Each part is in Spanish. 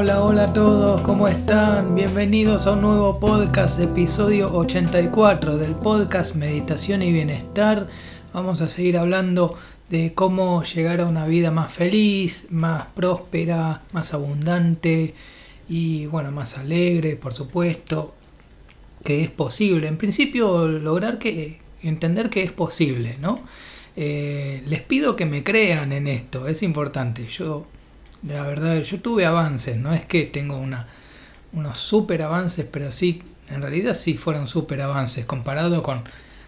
Hola, hola a todos, ¿cómo están? Bienvenidos a un nuevo podcast, episodio 84 del podcast Meditación y Bienestar. Vamos a seguir hablando de cómo llegar a una vida más feliz, más próspera, más abundante y bueno, más alegre, por supuesto, que es posible. En principio, lograr que entender que es posible, ¿no? Eh, les pido que me crean en esto, es importante. Yo la verdad, yo tuve avances, no es que tengo una, unos super avances, pero sí, en realidad sí fueron super avances comparado con,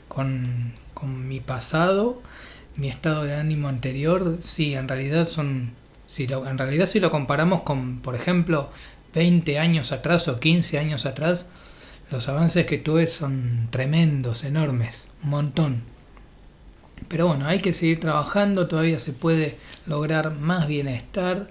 con, con mi pasado, mi estado de ánimo anterior, sí, en realidad son, si lo, en realidad si lo comparamos con, por ejemplo, 20 años atrás o 15 años atrás, los avances que tuve son tremendos, enormes, un montón. Pero bueno, hay que seguir trabajando, todavía se puede lograr más bienestar.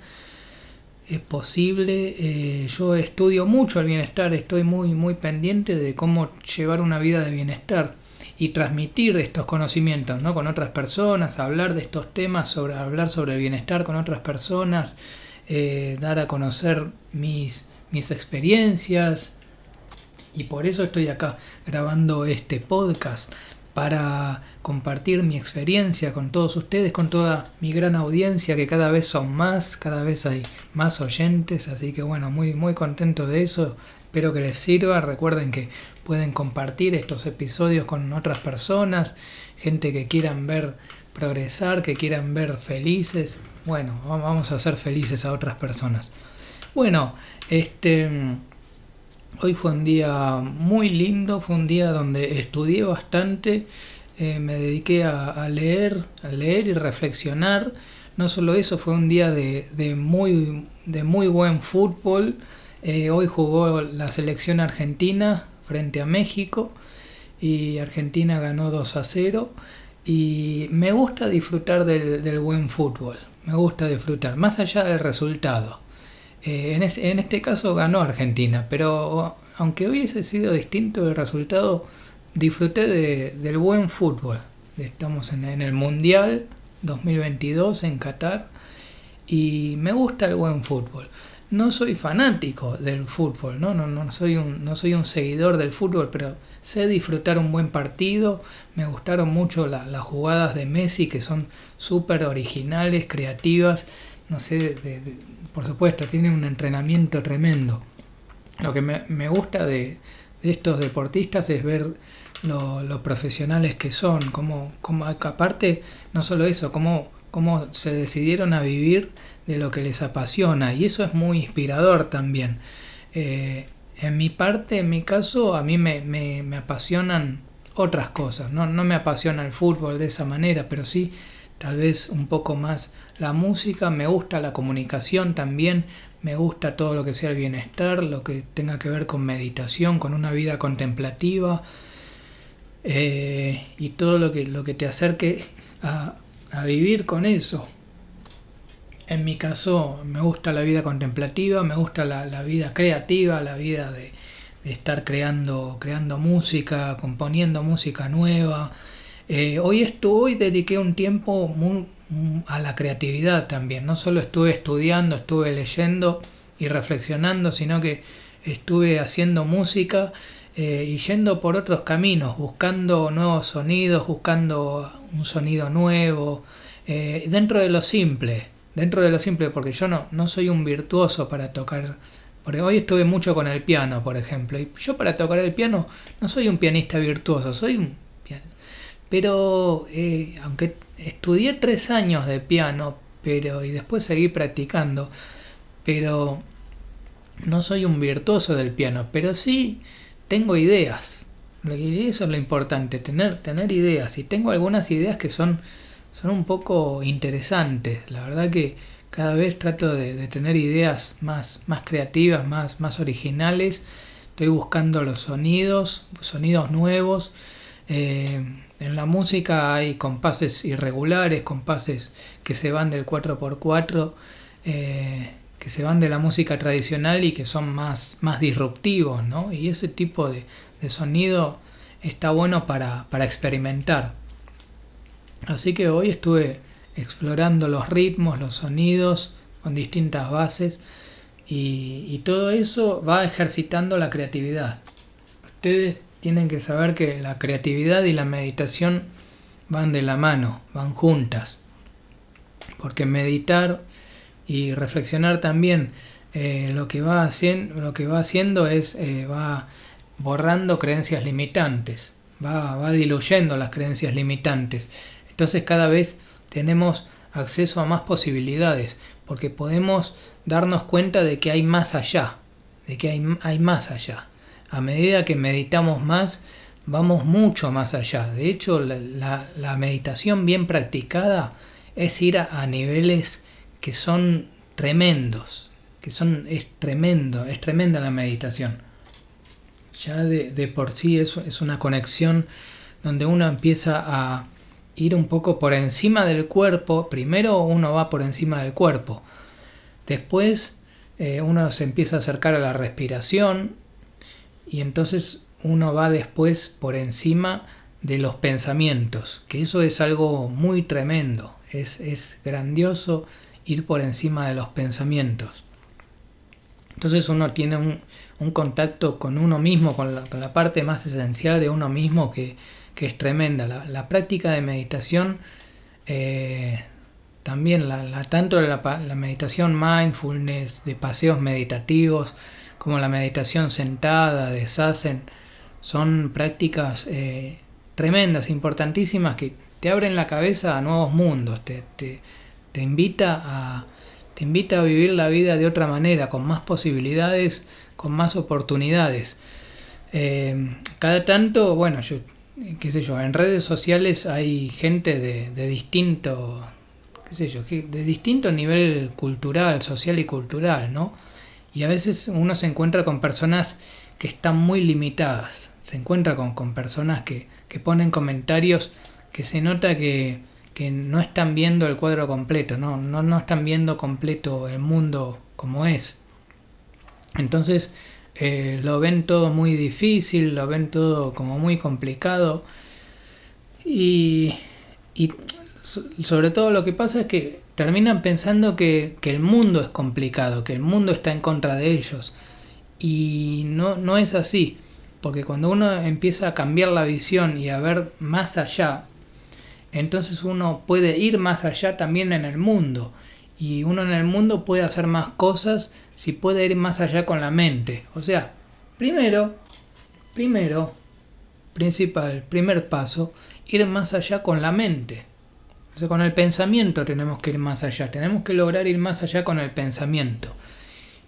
Es posible, eh, yo estudio mucho el bienestar, estoy muy, muy pendiente de cómo llevar una vida de bienestar y transmitir estos conocimientos ¿no? con otras personas, hablar de estos temas, sobre, hablar sobre el bienestar con otras personas, eh, dar a conocer mis, mis experiencias. Y por eso estoy acá grabando este podcast para compartir mi experiencia con todos ustedes, con toda mi gran audiencia, que cada vez son más, cada vez hay más oyentes, así que bueno, muy, muy contento de eso, espero que les sirva, recuerden que pueden compartir estos episodios con otras personas, gente que quieran ver progresar, que quieran ver felices, bueno, vamos a hacer felices a otras personas. Bueno, este... Hoy fue un día muy lindo, fue un día donde estudié bastante, eh, me dediqué a, leer, a leer y reflexionar. No solo eso, fue un día de, muy, de muy buen fútbol. Eh, hoy jugó la selección argentina frente a México y Argentina ganó 2 a 0. Y me gusta disfrutar del, del buen fútbol, me gusta disfrutar, más allá del resultado. Eh, en, este caso ganó Argentina, pero aunque hubiese sido distinto el resultado, disfruté de, del buen fútbol. Estamos en, en, el Mundial 2022 en Qatar y me gusta el buen fútbol. No soy fanático del fútbol, ¿no? No, no, soy un, no soy un seguidor del fútbol, pero sé disfrutar un buen partido. Me gustaron mucho las jugadas de Messi que son súper originales, creativas. No sé, de, por supuesto, tiene un entrenamiento tremendo. Lo que me, gusta de, estos deportistas es ver lo, profesionales que son, como, como aparte, no solo eso, cómo, cómo se decidieron a vivir de lo que les apasiona, y eso es muy inspirador también. Eh, en mi parte, en mi caso, a mí me, me, apasionan otras cosas, no, no me apasiona el fútbol de esa manera, pero sí tal vez un poco más la música, me gusta la comunicación también, me gusta todo lo que sea el bienestar, lo que tenga que ver con meditación, con una vida contemplativa eh, y todo lo que, lo que te acerque a, vivir con eso. En mi caso me gusta la vida contemplativa, me gusta la, vida creativa, la vida de, estar creando, creando música, componiendo música nueva. Eh, hoy estoy, dediqué un tiempo muy, a la creatividad también. No solo estuve estudiando, estuve leyendo y reflexionando, sino que estuve haciendo música eh, y yendo por otros caminos, buscando nuevos sonidos, buscando un sonido nuevo, eh, dentro de lo simple, dentro de lo simple, porque yo no, no soy un virtuoso para tocar. Porque hoy estuve mucho con el piano, por ejemplo, y yo para tocar el piano no soy un pianista virtuoso, soy un pero eh, aunque estudié tres años de piano, pero y después seguí practicando, pero no soy un virtuoso del piano, pero sí tengo ideas. Eso es lo importante, tener, tener ideas. Y tengo algunas ideas que son, son un poco interesantes. La verdad que cada vez trato de, tener ideas más, más creativas, más, más originales. Estoy buscando los sonidos, sonidos nuevos. Eh, en la música hay compases irregulares, compases que se van del 4x4, eh, que se van de la música tradicional y que son más, más disruptivos, ¿no? Y ese tipo de, sonido está bueno para, para experimentar. Así que hoy estuve explorando los ritmos, los sonidos con distintas bases y, todo eso va ejercitando la creatividad. Ustedes tienen que saber que la creatividad y la meditación van de la mano, van juntas. Porque meditar y reflexionar también eh, lo, que va haciendo, es eh, va borrando creencias limitantes, va, va diluyendo las creencias limitantes. Entonces cada vez tenemos acceso a más posibilidades, porque podemos darnos cuenta de que hay más allá, de que hay más allá. A medida que meditamos más, vamos mucho más allá. De hecho, la, meditación bien practicada es ir a, niveles que son tremendos, que son, es tremendo, es tremenda la meditación. Ya de, por sí es, es una conexión donde uno empieza a ir un poco por encima del cuerpo. Primero uno va por encima del cuerpo. Después eh, uno se empieza a acercar a la respiración y entonces uno va después por encima de los pensamientos, que eso es algo muy tremendo, es, es grandioso ir por encima de los pensamientos. Entonces uno tiene un, un contacto con uno mismo, con la, con la, parte más esencial de uno mismo que, que es tremenda. La, la, práctica de meditación eh, también la, tanto la, la, meditación mindfulness, de paseos meditativos, como la meditación sentada, de sasen, son prácticas eh, tremendas, importantísimas, que te abren la cabeza a nuevos mundos, te, te, te, invita a, te invita a vivir la vida de otra manera, con más posibilidades, con más oportunidades. Eh, cada tanto, bueno, yo, qué sé yo, en redes sociales hay gente de, de distinto qué sé yo, de distinto nivel cultural, social y cultural, ¿no? Y a veces uno se encuentra con personas que están muy limitadas, se encuentra con, con personas que, que, ponen comentarios que se nota que, que, no están viendo el cuadro completo, ¿no? No, no están viendo completo el mundo como es. Entonces eh, lo ven todo muy difícil, lo ven todo como muy complicado y, y sobre todo lo que pasa es que terminan pensando que, el mundo es complicado, que el mundo está en contra de ellos. Y no, no es así, porque cuando uno empieza a cambiar la visión y a ver más allá, entonces uno puede ir más allá también en el mundo. Y uno en el mundo puede hacer más cosas si puede ir más allá con la mente. O sea, primero, primero, principal, primer paso, ir más allá con la mente con el pensamiento tenemos que ir más allá, tenemos que lograr ir más allá con el pensamiento.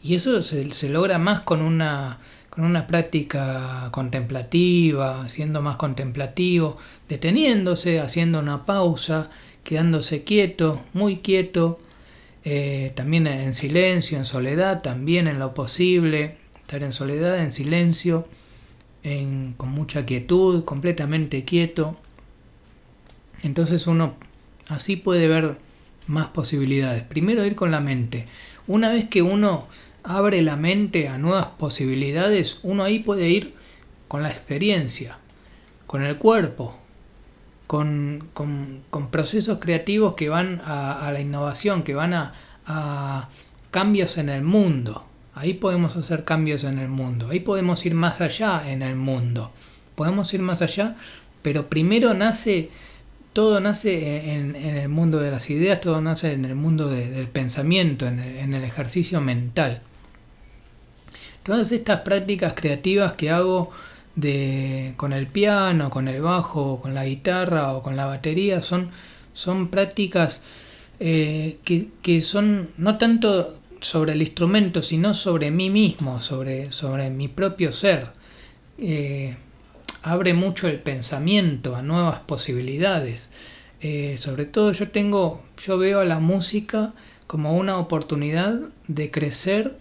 Y eso se, logra más con una, con una práctica contemplativa, siendo más contemplativo, deteniéndose, haciendo una pausa, quedándose quieto, muy quieto, eh, también en silencio, en soledad, también en lo posible, estar en soledad, en silencio, con mucha quietud, completamente quieto. Entonces uno Así puede ver más posibilidades. Primero ir con la mente. Una vez que uno abre la mente a nuevas posibilidades, uno ahí puede ir con la experiencia, con el cuerpo, con, procesos creativos que van a, la innovación, que van a, a cambios en el mundo. Ahí podemos hacer cambios en el mundo. Ahí podemos ir más allá en el mundo. Podemos ir más allá, pero primero nace todo nace en, el mundo de las ideas, todo nace en el mundo del pensamiento, en el, ejercicio mental. Todas estas prácticas creativas que hago de, con el piano, con el bajo, con la guitarra o con la batería son, son prácticas eh, que, son no tanto sobre el instrumento, sino sobre mí mismo, sobre, sobre mi propio ser. Eh, abre mucho el pensamiento a nuevas posibilidades. Eh, sobre todo yo tengo, yo veo a la música como una oportunidad de crecer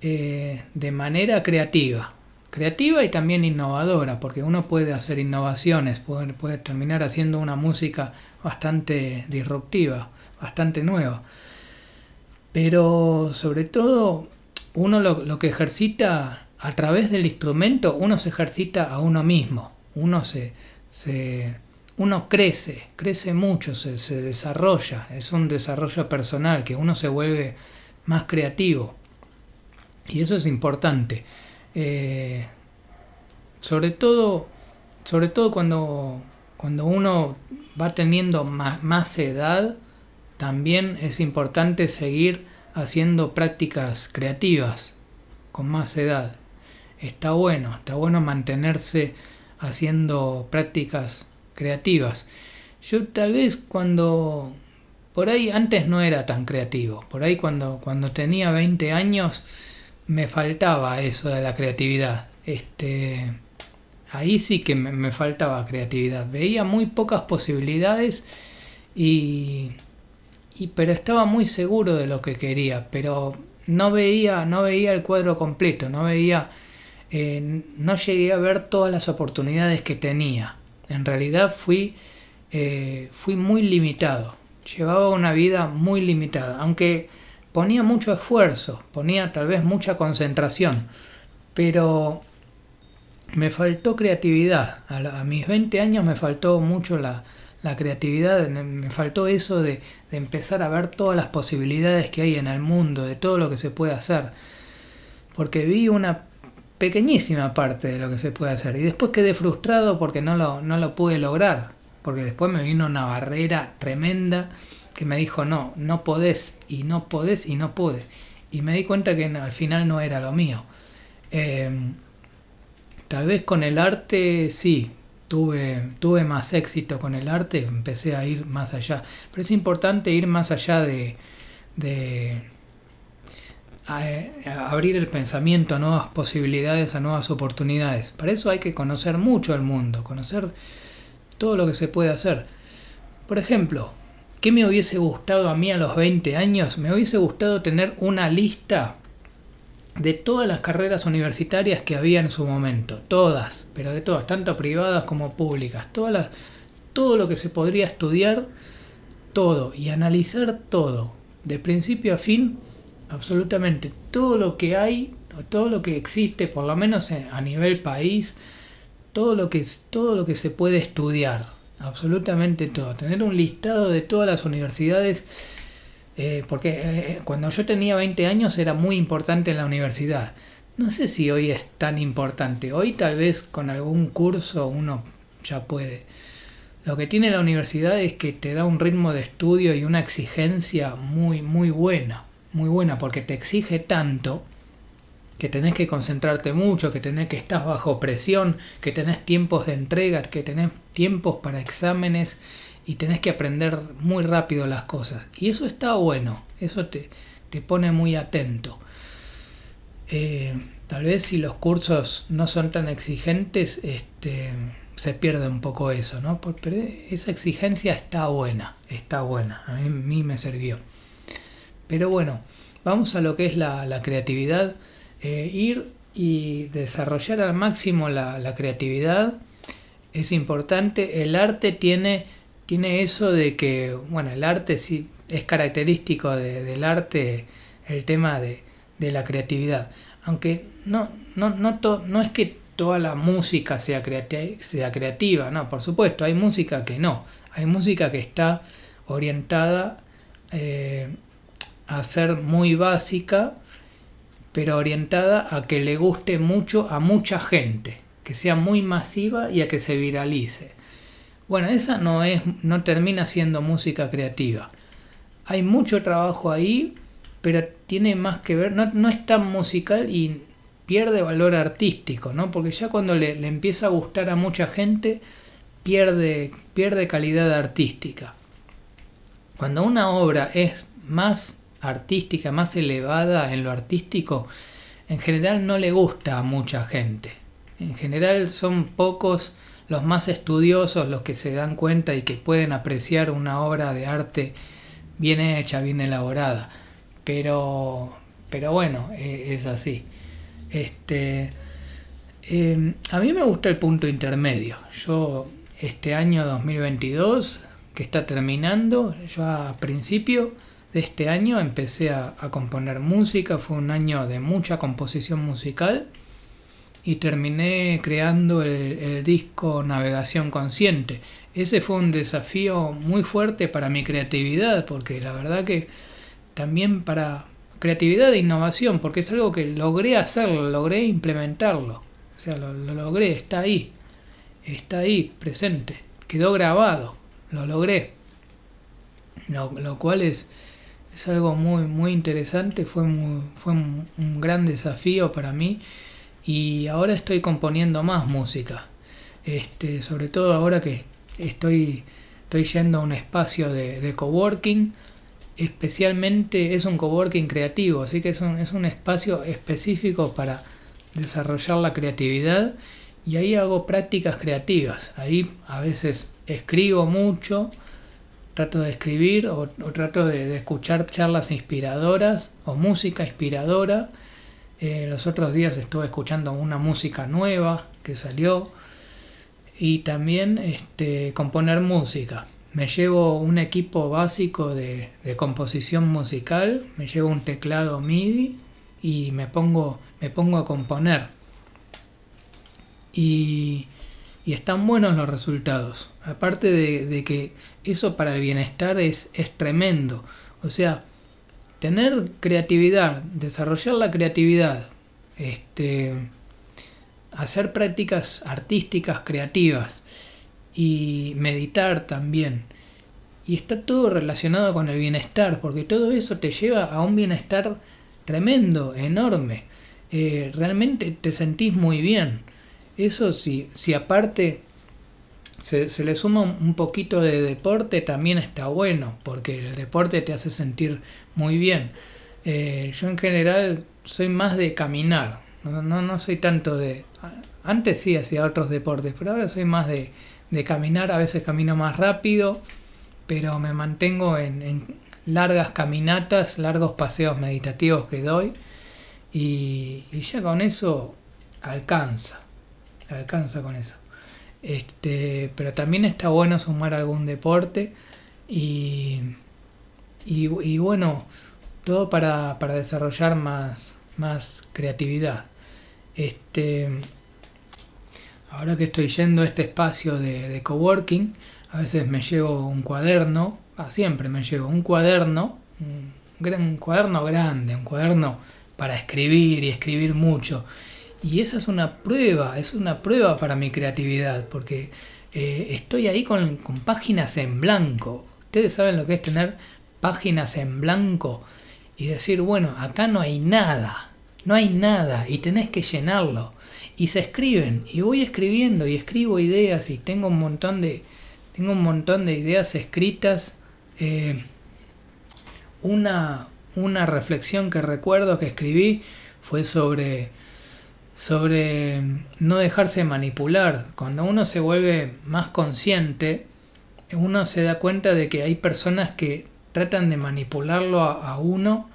eh, de manera creativa. Creativa y también innovadora, porque uno puede hacer innovaciones, puede, terminar haciendo una música bastante disruptiva, bastante nueva. Pero sobre todo uno lo que ejercita a través del instrumento uno se ejercita a uno mismo, uno se, se uno crece, crece mucho, se, se, desarrolla, es un desarrollo personal, que uno se vuelve más creativo. Y eso es importante. Eh, sobre todo, sobre todo cuando, cuando uno va teniendo más, más edad, también es importante seguir haciendo prácticas creativas con más edad. Está bueno, está bueno mantenerse haciendo prácticas creativas. Yo tal vez cuando por ahí antes no era tan creativo, por ahí cuando cuando tenía 20 años me faltaba eso de la creatividad. Este ahí sí que me, me faltaba creatividad. Veía muy pocas posibilidades y pero estaba muy seguro de lo que quería, pero no veía, no veía el cuadro completo, no veía, eh, no llegué a ver todas las oportunidades que tenía. En realidad fui, eh, fui muy limitado, llevaba una vida muy limitada, aunque ponía mucho esfuerzo, ponía tal vez mucha concentración, pero me faltó creatividad. A, a mis 20 años me faltó mucho la, la creatividad, me faltó eso de, empezar a ver todas las posibilidades que hay en el mundo, de todo lo que se puede hacer. Porque vi una pequeñísima parte de lo que se puede hacer. Y después quedé frustrado porque no lo, no lo pude lograr. Porque después me vino una barrera tremenda que me dijo, no, no podés, y no podés, y no pude. Y me di cuenta que al final no era lo mío. Em, tal vez con el arte sí, tuve, tuve más éxito con el arte, empecé a ir más allá. Pero es importante ir más allá de, de abrir el pensamiento a nuevas posibilidades, a nuevas oportunidades. Para eso hay que conocer mucho el mundo, conocer todo lo que se puede hacer. Por ejemplo, ¿qué me hubiese gustado a mí a los 20 años? Me hubiese gustado tener una lista de todas las carreras universitarias que había en su momento, todas, pero de todas, tanto privadas como públicas, todas todo lo que se podría estudiar, todo, y analizar todo, de principio a fin, absolutamente todo lo que hay, todo lo que existe, por lo menos a nivel país, todo lo que, todo lo que se puede estudiar, absolutamente todo, tener un listado de todas las universidades eh, porque eh, cuando yo tenía 20 años era muy importante en la universidad. No sé si hoy es tan importante. Hoy tal vez con algún curso uno ya puede. Lo que tiene la universidad es que te da un ritmo de estudio y una exigencia muy, muy buena. Muy buena porque te exige tanto que tenés que concentrarte mucho, que tenés que estar bajo presión, que tenés tiempos de entrega, que tenés tiempos para exámenes y tenés que aprender muy rápido las cosas. Y eso está bueno, eso te, te pone muy atento. Eh, tal vez si los cursos no son tan exigentes, este, se pierde un poco eso, ¿no? Pero esa exigencia está buena, está buena, a mí, me sirvió. Pero bueno, vamos a lo que es la, creatividad. Eh, ir y desarrollar al máximo la, la creatividad es importante. El arte tiene tiene eso de que, bueno, el arte sí es característico del arte el tema de, la creatividad. Aunque no, no, no, no es que toda la música sea, sea creativa, no, por supuesto, hay música que no. Hay música que está orientada eh, a ser muy básica, pero orientada a que le guste mucho a mucha gente, que sea muy masiva y a que se viralice. Bueno, esa no es, no termina siendo música creativa. Hay mucho trabajo ahí, pero tiene más que ver, no, no es tan musical y pierde valor artístico, ¿no? Porque ya cuando le, le, empieza a gustar a mucha gente, pierde, pierde calidad artística. Cuando una obra es más artística, más elevada en lo artístico, en general no le gusta a mucha gente. En general son pocos los más estudiosos, los que se dan cuenta y que pueden apreciar una obra de arte bien hecha, bien elaborada. Pero, pero bueno, e, es así. Este, em, a mí me gusta el punto intermedio. Yo este año 2022, que está terminando, yo a principio de este año empecé a componer música, fue un año de mucha composición musical y terminé creando el, disco Navegación Consciente. Ese fue un desafío muy fuerte para mi creatividad, porque la verdad que también para creatividad e innovación, porque es algo que logré hacerlo, logré implementarlo. O sea, lo, logré, está ahí. Está ahí, presente. Quedó grabado. Lo logré. Lo, cual es, es algo muy, muy interesante. Fue, fue un, gran desafío para mí. Y ahora estoy componiendo más música. Este, sobre todo ahora que estoy, estoy yendo a un espacio de, de coworking especialmente es un coworking creativo, así que es un, es un espacio específico para desarrollar la creatividad y ahí hago prácticas creativas. Ahí a veces escribo mucho, trato de escribir o, trato de, escuchar charlas inspiradoras o música inspiradora. Eh, los otros días estuve escuchando una música nueva que salió y también este, componer música me llevo un equipo básico de, composición musical, me llevo un teclado MIDI y me pongo, me pongo a componer. Y, están buenos los resultados. Aparte de, que eso para el bienestar es, es tremendo. O sea, tener creatividad, desarrollar la creatividad, este, hacer prácticas artísticas creativas, y meditar también. Y está todo relacionado con el bienestar, porque todo eso te lleva a un bienestar tremendo, enorme. Eh, realmente te sentís muy bien. Eso si, si aparte se, le suma un poquito de deporte, también está bueno, porque el deporte te hace sentir muy bien. Eh, yo en general soy más de caminar, no, no, no soy tanto de... Antes sí hacía otros deportes, pero ahora soy más de, de caminar, a veces camino más rápido, pero me mantengo en, largas caminatas, largos paseos meditativos que doy y, ya con eso alcanza, alcanza con eso. Este, pero también está bueno sumar algún deporte y, y, bueno, todo para, para desarrollar más, más creatividad. Este, ahora que estoy yendo a este espacio de, coworking, a veces me llevo un cuaderno, ah, siempre me llevo un cuaderno, un, gran, cuaderno grande, un cuaderno para escribir y escribir mucho. Y esa es una prueba, es una prueba para mi creatividad, porque eh, estoy ahí con, con páginas en blanco. Ustedes saben lo que es tener páginas en blanco y decir, bueno, acá no hay nada, no hay nada y tenés que llenarlo y se escriben y voy escribiendo y escribo ideas y tengo un montón de tengo un montón de ideas escritas eh, una una reflexión que recuerdo que escribí fue sobre sobre no dejarse manipular cuando uno se vuelve más consciente uno se da cuenta de que hay personas que tratan de manipularlo a uno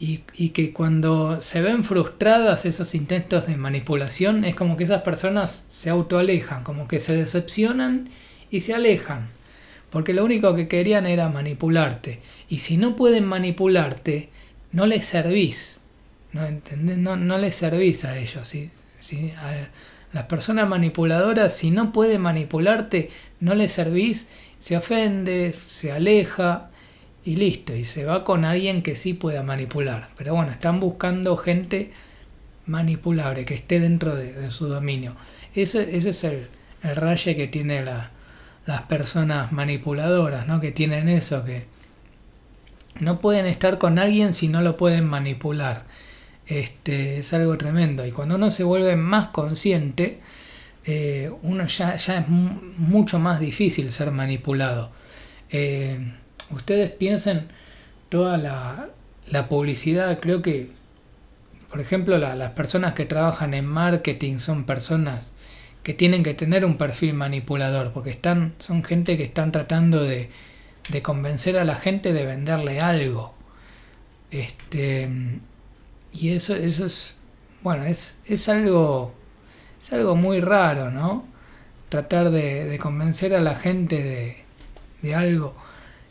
y, que cuando se ven frustradas esos intentos de manipulación es como que esas personas se autoalejan, como que se decepcionan y se alejan, porque lo único que querían era manipularte. Y si no pueden manipularte, no les servís, ¿no, no, no les servís a ellos. Si, si a las personas manipuladoras, si no puede manipularte, no les servís, se ofende, se aleja, y listo, y se va con alguien que sí pueda manipular. Pero bueno, están buscando gente manipulable, que esté dentro de, su dominio. Ese, ese es el, el raye que tiene la, las personas manipuladoras, ¿no? Que tienen eso, que no pueden estar con alguien si no lo pueden manipular. Este, es algo tremendo. Y cuando uno se vuelve más consciente, eh, uno ya, ya es mucho más difícil ser manipulado. Eh, ustedes piensen toda la, publicidad, creo que, por ejemplo, las personas que trabajan en marketing son personas que tienen que tener un perfil manipulador, porque están, son gente que están tratando de, de convencer a la gente de venderle algo. Este, y eso, eso es, bueno, es, es algo, es algo muy raro, ¿no? Tratar de, convencer a la gente de, de algo.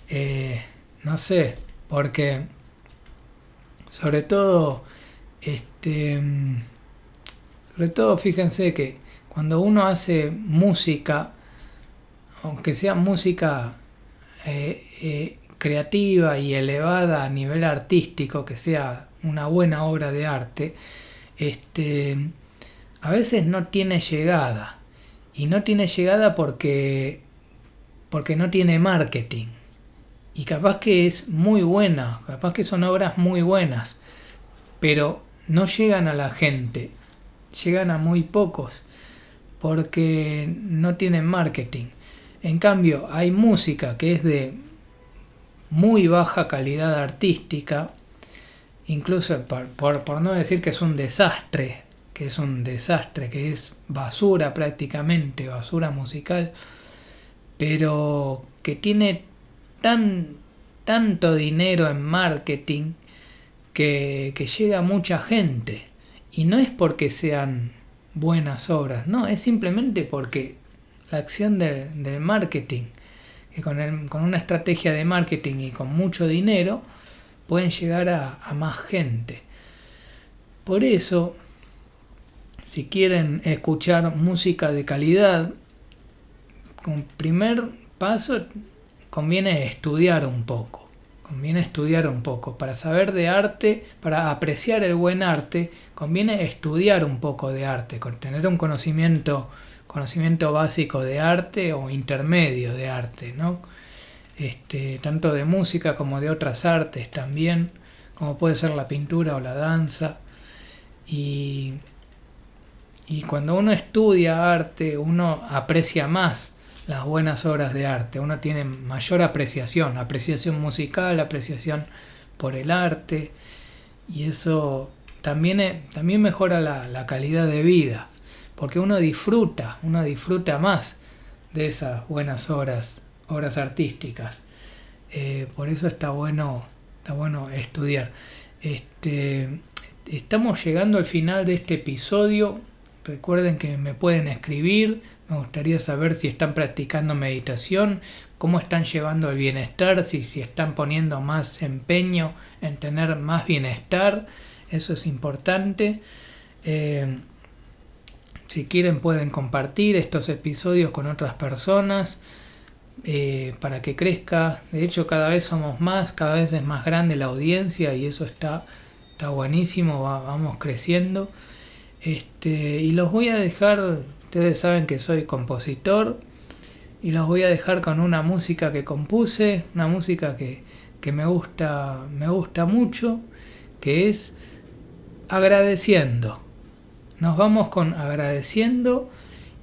Eh, no sé, porque sobre todo, este, sobre todo fíjense que cuando uno hace música, aunque sea música eh, eh, creativa y elevada a nivel artístico, que sea una buena obra de arte, este, a veces no tiene llegada. Y no tiene llegada porque, porque no tiene marketing. Y capaz que es muy buena, capaz que son obras muy buenas, pero no llegan a la gente, llegan a muy pocos, porque no tienen marketing. En cambio, hay música que es de muy baja calidad artística, incluso por, por, no decir que es un desastre, que es un desastre, que es basura prácticamente, basura musical, pero que tiene tan, tanto dinero en marketing que, llega a mucha gente. Y no es porque sean buenas obras, no, es simplemente porque la acción del marketing, que con una estrategia de marketing y con mucho dinero, pueden llegar a, más gente. Por eso, si quieren escuchar música de calidad, como primer paso conviene estudiar un poco. Conviene estudiar un poco. Para saber de arte, para apreciar el buen arte, conviene estudiar un poco de arte, tener un conocimiento, conocimiento básico de arte o intermedio de arte, ¿no? Este, tanto de música como de otras artes también, como puede ser la pintura o la danza. Y, y cuando uno estudia arte, uno aprecia más las buenas obras de arte, uno tiene mayor apreciación, apreciación musical, apreciación por el arte, y eso también, también mejora la, la calidad de vida, porque uno disfruta, uno disfruta más de esas buenas obras obras artísticas. Eh, por eso está bueno, está bueno estudiar. Este, estamos llegando al final de este episodio. Recuerden que me pueden escribir. Me gustaría saber si están practicando meditación, cómo están llevando el bienestar, si, si están poniendo más empeño en tener más bienestar. Eso es importante. Eh, si quieren pueden compartir estos episodios con otras personas. Eh, para que crezca. De hecho, cada vez somos más, cada vez es más grande la audiencia y eso está, está buenísimo, vamos creciendo. Este, y los voy a dejar, ustedes saben que soy compositor, y los voy a dejar con una música que compuse, una música que, que me, gusta, me gusta mucho, que es agradeciendo. Nos vamos con agradeciendo